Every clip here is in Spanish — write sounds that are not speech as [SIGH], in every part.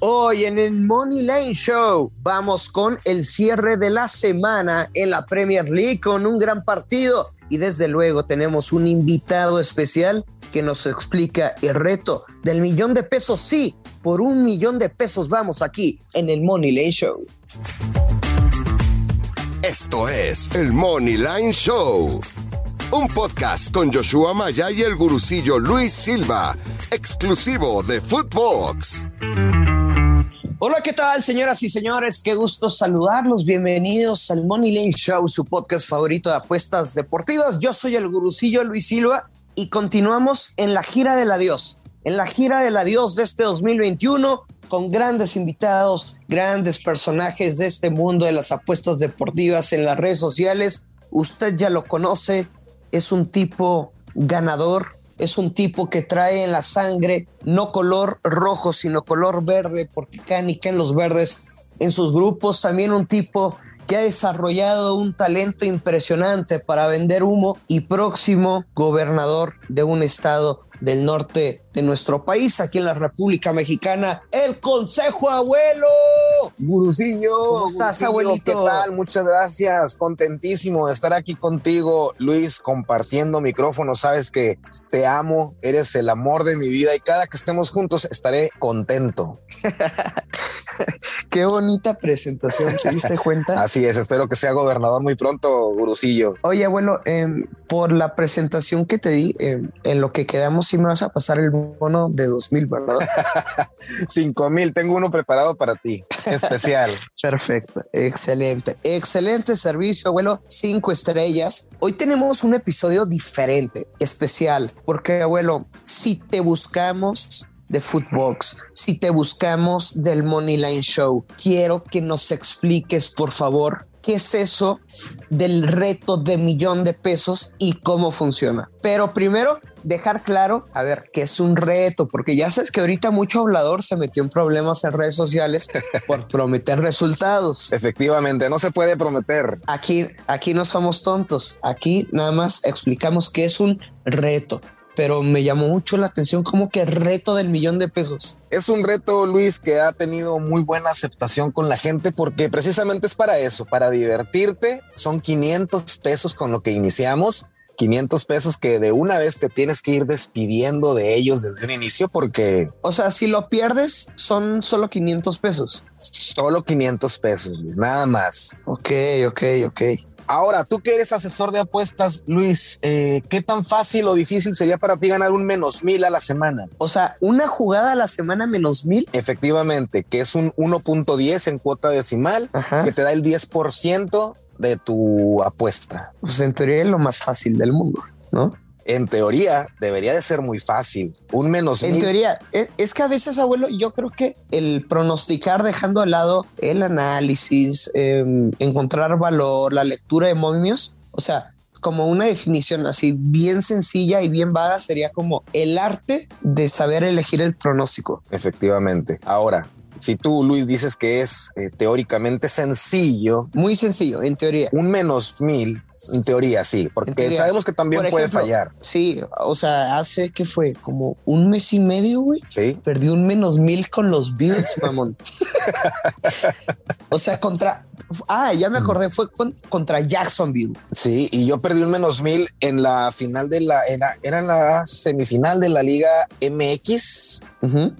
Hoy en el Money Line Show vamos con el cierre de la semana en la Premier League con un gran partido y desde luego tenemos un invitado especial que nos explica el reto del millón de pesos. Sí, por un millón de pesos vamos aquí en el Money Line Show. Esto es el Money Line Show, un podcast con Joshua Maya y el gurucillo Luis Silva, exclusivo de Footbox. Hola, ¿qué tal, señoras y señores? Qué gusto saludarlos. Bienvenidos al Money Lane Show, su podcast favorito de apuestas deportivas. Yo soy el gurucillo Luis Silva y continuamos en la gira del adiós. En la gira del adiós de este 2021 con grandes invitados, grandes personajes de este mundo de las apuestas deportivas en las redes sociales. Usted ya lo conoce, es un tipo ganador, es un tipo que trae en la sangre no color rojo, sino color verde, porque canica en los verdes en sus grupos. También un tipo que ha desarrollado un talento impresionante para vender humo y próximo gobernador de un estado del norte de nuestro país, aquí en la República Mexicana, el Consejo Abuelo. Gurusillo, ¿cómo estás, abuelito? ¿Qué tal? Muchas gracias. Contentísimo de estar aquí contigo, Luis, compartiendo micrófono. Sabes que te amo, eres el amor de mi vida y cada que estemos juntos estaré contento. [LAUGHS] Qué bonita presentación, ¿te diste cuenta? [LAUGHS] Así es, espero que sea gobernador muy pronto, Gurusillo. Oye, abuelo, em, por la presentación que te di, em, en lo que quedamos, sí me vas a pasar el bono de dos mil, ¿verdad? [LAUGHS] Cinco mil, tengo uno preparado para ti, especial. [LAUGHS] Perfecto, excelente, excelente servicio, abuelo, cinco estrellas. Hoy tenemos un episodio diferente, especial, porque, abuelo, si te buscamos de Footbox, si te buscamos del Money Line Show, quiero que nos expliques, por favor, qué es eso del reto de millón de pesos y cómo funciona. Pero primero, dejar claro, a ver, qué es un reto, porque ya sabes que ahorita mucho hablador se metió en problemas en redes sociales [LAUGHS] por prometer resultados. Efectivamente, no se puede prometer. Aquí, aquí no somos tontos, aquí nada más explicamos qué es un reto pero me llamó mucho la atención como que reto del millón de pesos. Es un reto, Luis, que ha tenido muy buena aceptación con la gente porque precisamente es para eso, para divertirte. Son 500 pesos con lo que iniciamos. 500 pesos que de una vez te tienes que ir despidiendo de ellos desde un inicio porque... O sea, si lo pierdes, son solo 500 pesos. Solo 500 pesos, Luis, nada más. Ok, ok, ok. Ahora, tú que eres asesor de apuestas, Luis, eh, ¿qué tan fácil o difícil sería para ti ganar un menos mil a la semana? O sea, una jugada a la semana menos mil. Efectivamente, que es un 1.10 en cuota decimal, que te da el 10% de tu apuesta. Pues en teoría es lo más fácil del mundo, ¿no? En teoría debería de ser muy fácil. Un menos. En teoría, es, que a veces, abuelo, yo creo que el pronosticar dejando al lado el análisis, em, encontrar valor, la lectura de momios, o sea, como una definición así bien sencilla y bien vaga sería como el arte de saber elegir el pronóstico. Efectivamente. Ahora, si tú, Luis, dices que es eh, teóricamente sencillo. Muy sencillo, en teoría. Un menos mil, en teoría, sí, porque sabemos que también puede fallar. Sí, o sea, hace que fue como un mes y medio, güey. Sí. Perdí un menos mil con los Bills, mamón. [LAUGHS] o sea, contra. Ah, ya me acordé, fue contra Jacksonville. Sí, y yo perdí un menos mil en la final de la. Era, era la semifinal de la Liga MX.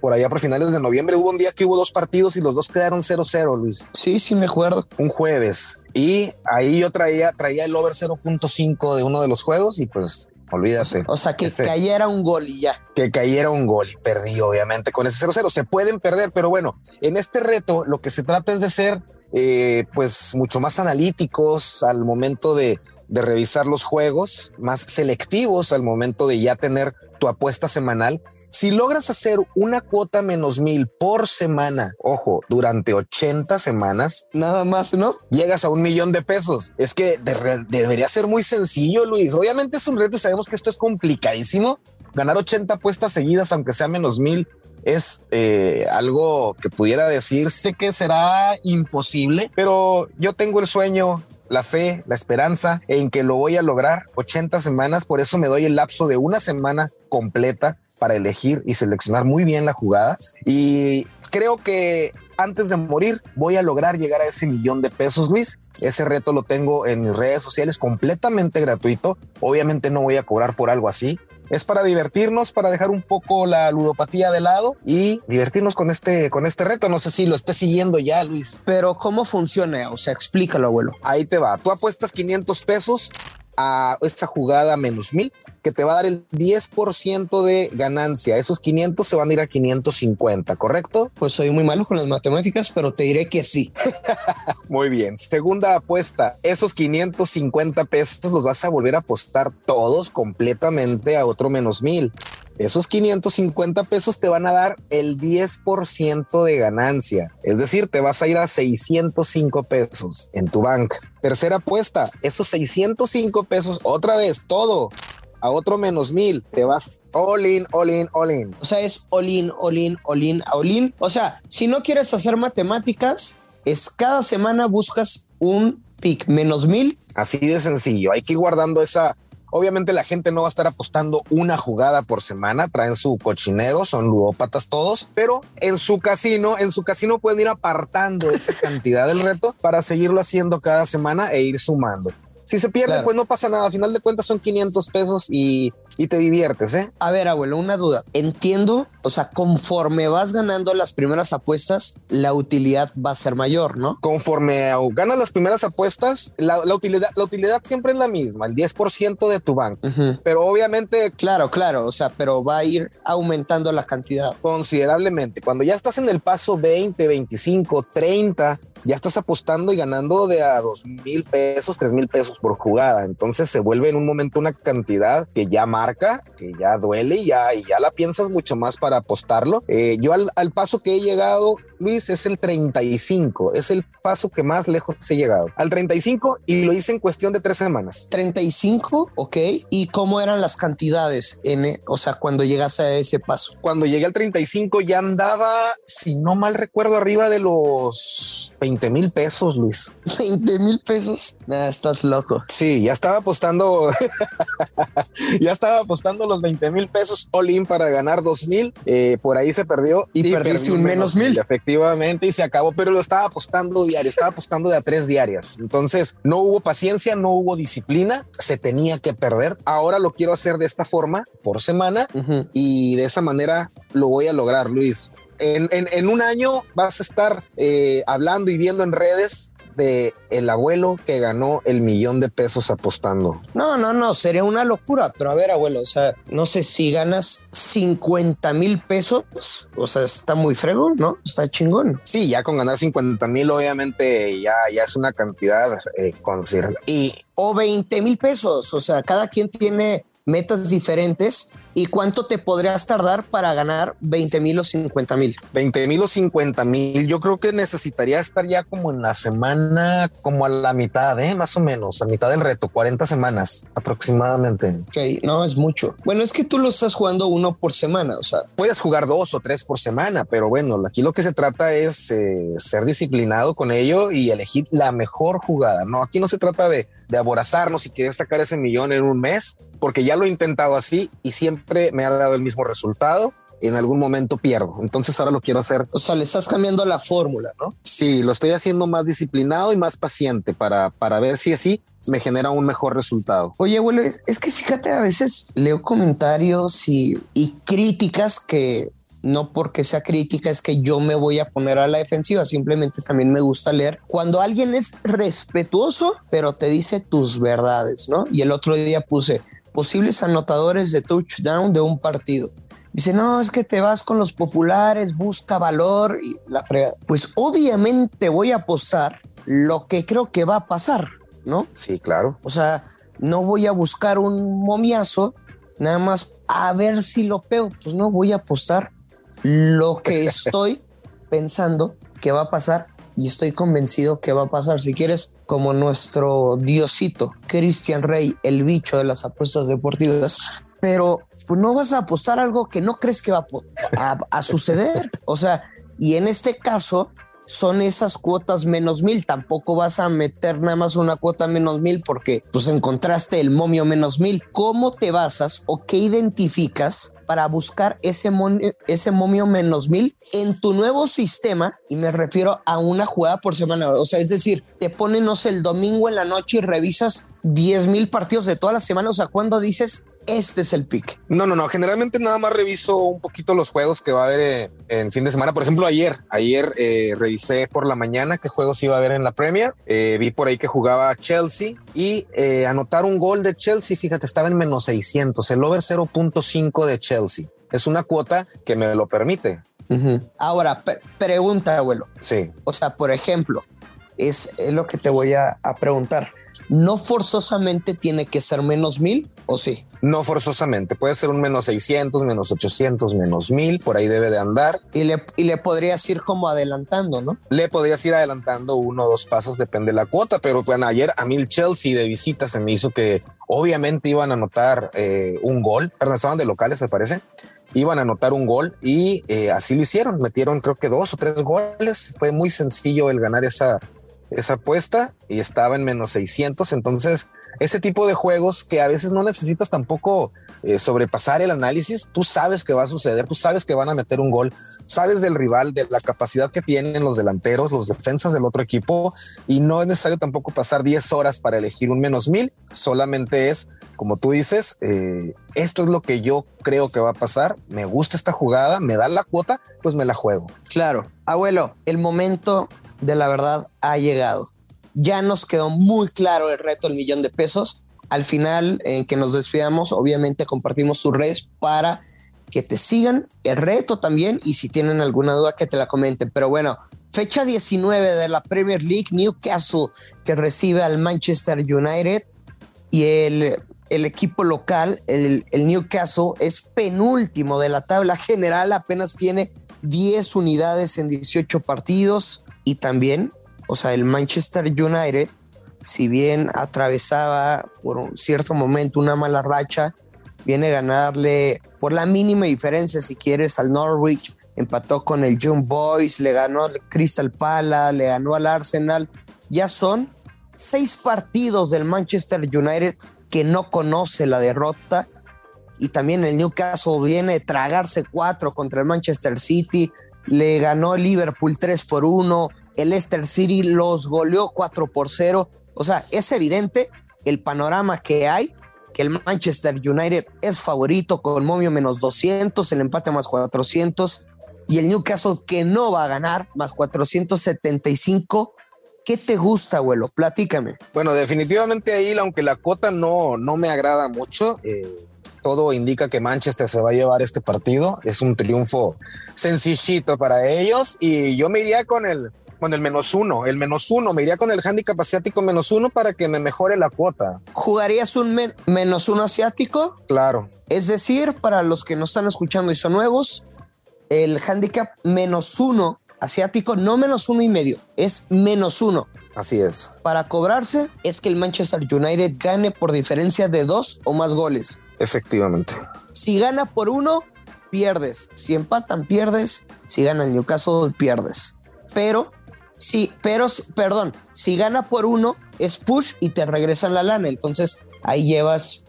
Por allá por finales de noviembre hubo un día que hubo dos partidos y los dos quedaron 0-0, Luis. Sí, sí, me acuerdo. Un jueves. Y ahí yo traía, traía el over 0.5 de uno de los juegos y pues olvídate. O sea, que cayera un gol y ya. Que cayera un gol y perdí, obviamente, con ese 0-0. Se pueden perder, pero bueno, en este reto lo que se trata es de ser, eh, pues, mucho más analíticos al momento de, de revisar los juegos, más selectivos al momento de ya tener tu apuesta semanal. Si logras hacer una cuota menos mil por semana, ojo, durante 80 semanas, nada más, ¿no? Llegas a un millón de pesos. Es que debería ser muy sencillo, Luis. Obviamente es un reto y sabemos que esto es complicadísimo. Ganar 80 apuestas seguidas, aunque sea menos mil, es eh, algo que pudiera decirse que será imposible, pero yo tengo el sueño la fe, la esperanza en que lo voy a lograr 80 semanas. Por eso me doy el lapso de una semana completa para elegir y seleccionar muy bien la jugada. Y creo que antes de morir voy a lograr llegar a ese millón de pesos, Luis. Ese reto lo tengo en mis redes sociales completamente gratuito. Obviamente no voy a cobrar por algo así. Es para divertirnos, para dejar un poco la ludopatía de lado y divertirnos con este, con este reto. No sé si lo esté siguiendo ya, Luis. Pero ¿cómo funciona? O sea, explícalo, abuelo. Ahí te va. Tú apuestas 500 pesos a esa jugada menos mil que te va a dar el 10% de ganancia. Esos 500 se van a ir a 550, ¿correcto? Pues soy muy malo con las matemáticas, pero te diré que sí. [LAUGHS] muy bien. Segunda apuesta, esos 550 pesos los vas a volver a apostar todos completamente a otro menos mil. Esos 550 pesos te van a dar el 10% de ganancia. Es decir, te vas a ir a 605 pesos en tu banca. Tercera apuesta, esos 605 pesos, otra vez, todo a otro menos mil, te vas all in, all in, all in. O sea, es all in, all in, all in, all in. O sea, si no quieres hacer matemáticas, es cada semana buscas un pick menos mil. Así de sencillo. Hay que ir guardando esa, Obviamente la gente no va a estar apostando una jugada por semana, traen su cochinero, son ludópatas todos, pero en su casino, en su casino pueden ir apartando esa cantidad del reto para seguirlo haciendo cada semana e ir sumando. Si se pierde, pues no pasa nada. A final de cuentas son 500 pesos y, y, te diviertes, ¿eh? A ver, abuelo, una duda. Entiendo, o sea, conforme vas ganando las primeras apuestas, la utilidad va a ser mayor, ¿no? Conforme ganas las primeras apuestas, la, utilidad, la utilidad siempre es la misma, el 10% de tu banco. Pero obviamente... Claro, claro, o sea, pero va a ir aumentando la cantidad. Considerablemente. Cuando ya estás en el paso 20, 25, 30, ya estás apostando y ganando de a 2 mil pesos, 3 mil pesos por jugada. Entonces se vuelve en un momento una cantidad que ya marca, que ya duele y ya, y ya la piensas mucho más para apostarlo. Eh, yo al, al, paso que he llegado, Luis, es el 35. Es el paso que más lejos he llegado. Al 35 y lo hice en cuestión de tres semanas. 35, ok. ¿Y cómo eran las cantidades? En, o sea, cuando llegaste a ese paso. Cuando llegué al 35 ya andaba, si no mal recuerdo, arriba de los 20 mil pesos, Luis. [LAUGHS] 20 mil pesos. Nah, estás loco. Sí, ya estaba apostando, [LAUGHS] ya estaba apostando los 20 mil pesos all in para ganar 2 mil. Eh, por ahí se perdió y, y perdiste un menos mil. Efectivamente, y se acabó, pero lo estaba apostando diario, estaba apostando de a tres diarias. Entonces no hubo paciencia, no hubo disciplina, se tenía que perder. Ahora lo quiero hacer de esta forma por semana y de esa manera lo voy a lograr, Luis. En, en, en, un año vas a estar eh, hablando y viendo en redes de el abuelo que ganó el millón de pesos apostando. No, no, no, sería una locura. Pero a ver, abuelo, o sea, no sé si ganas 50 mil pesos, o sea, está muy fregón, ¿no? Está chingón. Sí, ya con ganar 50 mil, obviamente ya, ya es una cantidad eh, considerable. Y o 20 mil pesos, o sea, cada quien tiene metas diferentes y cuánto te podrías tardar para ganar 20 mil o 50 mil. 20 mil o 50 mil. Yo creo que necesitaría estar ya como en la semana, como a la mitad, ¿eh? más o menos, a mitad del reto, 40 semanas aproximadamente. Ok, no es mucho. Bueno, es que tú lo estás jugando uno por semana, o sea. Puedes jugar dos o tres por semana, pero bueno, aquí lo que se trata es eh, ser disciplinado con ello y elegir la mejor jugada. No, aquí no se trata de, de aborazarnos y querer sacar ese millón en un mes, porque ya lo he intentado así y siempre me ha dado el mismo resultado en algún momento pierdo. Entonces ahora lo quiero hacer. O sea, le estás cambiando la fórmula, ¿no? Sí, lo estoy haciendo más disciplinado y más paciente para, para ver si así me genera un mejor resultado. Oye, abuelo, es, es que fíjate, a veces leo comentarios y, y críticas que no porque sea crítica es que yo me voy a poner a la defensiva, simplemente también me gusta leer cuando alguien es respetuoso, pero te dice tus verdades, ¿no? Y el otro día puse posibles anotadores de touchdown de un partido. Dice, no, es que te vas con los populares, busca valor y la frega. Pues obviamente voy a apostar lo que creo que va a pasar, ¿no? Sí, claro. O sea, no voy a buscar un momiazo, nada más a ver si lo pego. Pues no, voy a apostar lo que [LAUGHS] estoy pensando que va a pasar y estoy convencido que va a pasar. Si quieres, como nuestro diosito, Christian Rey, el bicho de las apuestas deportivas, pero no vas a apostar algo que no crees que va a, a, a suceder. O sea, y en este caso, son esas cuotas menos mil. Tampoco vas a meter nada más una cuota menos mil porque pues encontraste el momio menos mil. ¿Cómo te basas o qué identificas para buscar ese, momio, ese momio menos mil en tu nuevo sistema? Y me refiero a una jugada por semana. O sea, es decir, te ponen, no sé, el domingo en la noche y revisas 10 mil partidos de toda la semana. O sea, cuando dices este es el pick. No, no, no. Generalmente nada más reviso un poquito los juegos que va a haber eh, en fin de semana. Por ejemplo, ayer, ayer eh, revisé por la mañana qué juegos iba a haber en la Premier. Eh, vi por ahí que jugaba Chelsea y anotar un gol de Chelsea. Fíjate, estaba en menos 600, el over 0.5 de Chelsea. Es una cuota que me lo permite. Ahora, pregunta, abuelo. Sí. O sea, por ejemplo, es, lo que te voy a preguntar no forzosamente tiene que ser menos mil o sí. No forzosamente, puede ser un menos 600, menos 800, menos mil, por ahí debe de andar. Y le, y le podrías ir como adelantando, ¿no? Le podrías ir adelantando uno o dos pasos, depende de la cuota, pero bueno, ayer a mí el Chelsea de visita se me hizo que obviamente iban a anotar eh, un gol, perdón, estaban de locales me parece, iban a anotar un gol y eh, así lo hicieron, metieron creo que dos o tres goles, fue muy sencillo el ganar esa, esa apuesta y estaba en menos 600. Entonces, ese tipo de juegos que a veces no necesitas tampoco eh, sobrepasar el análisis, tú sabes que va a suceder, tú sabes que van a meter un gol, sabes del rival, de la capacidad que tienen los delanteros, los defensas del otro equipo y no es necesario tampoco pasar 10 horas para elegir un menos mil, solamente es, como tú dices, eh, esto es lo que yo creo que va a pasar, me gusta esta jugada, me da la cuota, pues me la juego. Claro, abuelo, el momento de la verdad ha llegado. Ya nos quedó muy claro el reto del millón de pesos. Al final, en que nos despidamos, obviamente compartimos tus redes para que te sigan el reto también y si tienen alguna duda que te la comenten. Pero bueno, fecha 19 de la Premier League, Newcastle que recibe al Manchester United y el, el equipo local, el, el Newcastle, es penúltimo de la tabla general, apenas tiene 10 unidades en 18 partidos y también, o sea, el Manchester United, si bien atravesaba por un cierto momento una mala racha, viene a ganarle por la mínima diferencia, si quieres, al Norwich, empató con el Young Boys, le ganó al Crystal Palace, le ganó al Arsenal. Ya son seis partidos del Manchester United que no conoce la derrota. Y también el Newcastle viene a tragarse cuatro contra el Manchester City le ganó Liverpool 3 por 1, el Leicester City los goleó 4 por 0. O sea, es evidente el panorama que hay, que el Manchester United es favorito con momio menos 200, el empate más 400 y el Newcastle que no va a ganar más 475. ¿Qué te gusta, abuelo? Platícame. Bueno, definitivamente ahí, aunque la cuota no, no me agrada mucho, eh, todo indica que Manchester se va a llevar este partido. Es un triunfo sencillito para ellos y yo me iría con el con el menos uno, el menos uno, me iría con el handicap asiático menos uno para que me mejore la cuota. ¿Jugarías un menos uno asiático? Claro. Es decir, para los que no están escuchando y son nuevos, el handicap menos uno asiático, no menos uno y medio, es menos uno. Así es. Para cobrarse es que el Manchester United gane por diferencia de dos o más goles. Efectivamente. Si gana por uno, pierdes. Si empatan, pierdes. Si gana el Newcastle, pierdes. Pero, sí, pero, perdón, si gana por uno, es push y te regresan la lana. Entonces ahí llevas,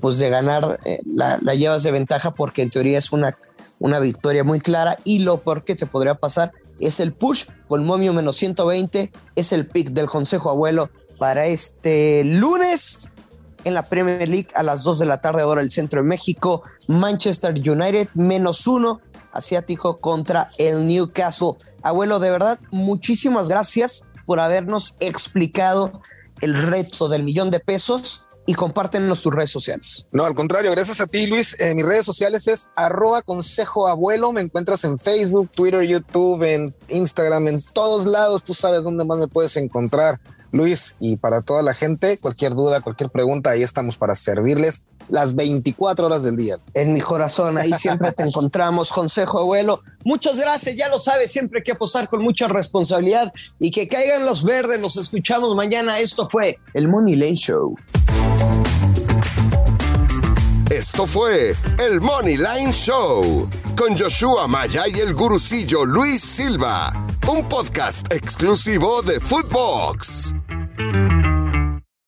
pues de ganar, eh, la, llevas de ventaja porque en teoría es una, una victoria muy clara. Y lo peor que te podría pasar es el push con momio menos 120. Es el pick del Consejo Abuelo para este lunes en la Premier League a las 2 de la tarde, ahora el centro de México. Manchester United menos uno asiático contra el Newcastle. Abuelo, de verdad, muchísimas gracias por habernos explicado el reto del millón de pesos y compártenos tus redes sociales. No, al contrario, gracias a ti, Luis. En mis redes sociales es arroba consejo abuelo. Me encuentras en Facebook, Twitter, YouTube, en Instagram, en todos lados. Tú sabes dónde más me puedes encontrar. Luis, y para toda la gente, cualquier duda, cualquier pregunta, ahí estamos para servirles las 24 horas del día. En mi corazón, ahí siempre te [LAUGHS] encontramos, consejo abuelo. Muchas gracias, ya lo sabes, siempre hay que apostar con mucha responsabilidad y que caigan los verdes. Nos escuchamos mañana. Esto fue el Money Lane Show. Esto fue el Money Line Show con Joshua Maya y el gurucillo Luis Silva un podcast exclusivo de Footbox. Thank you.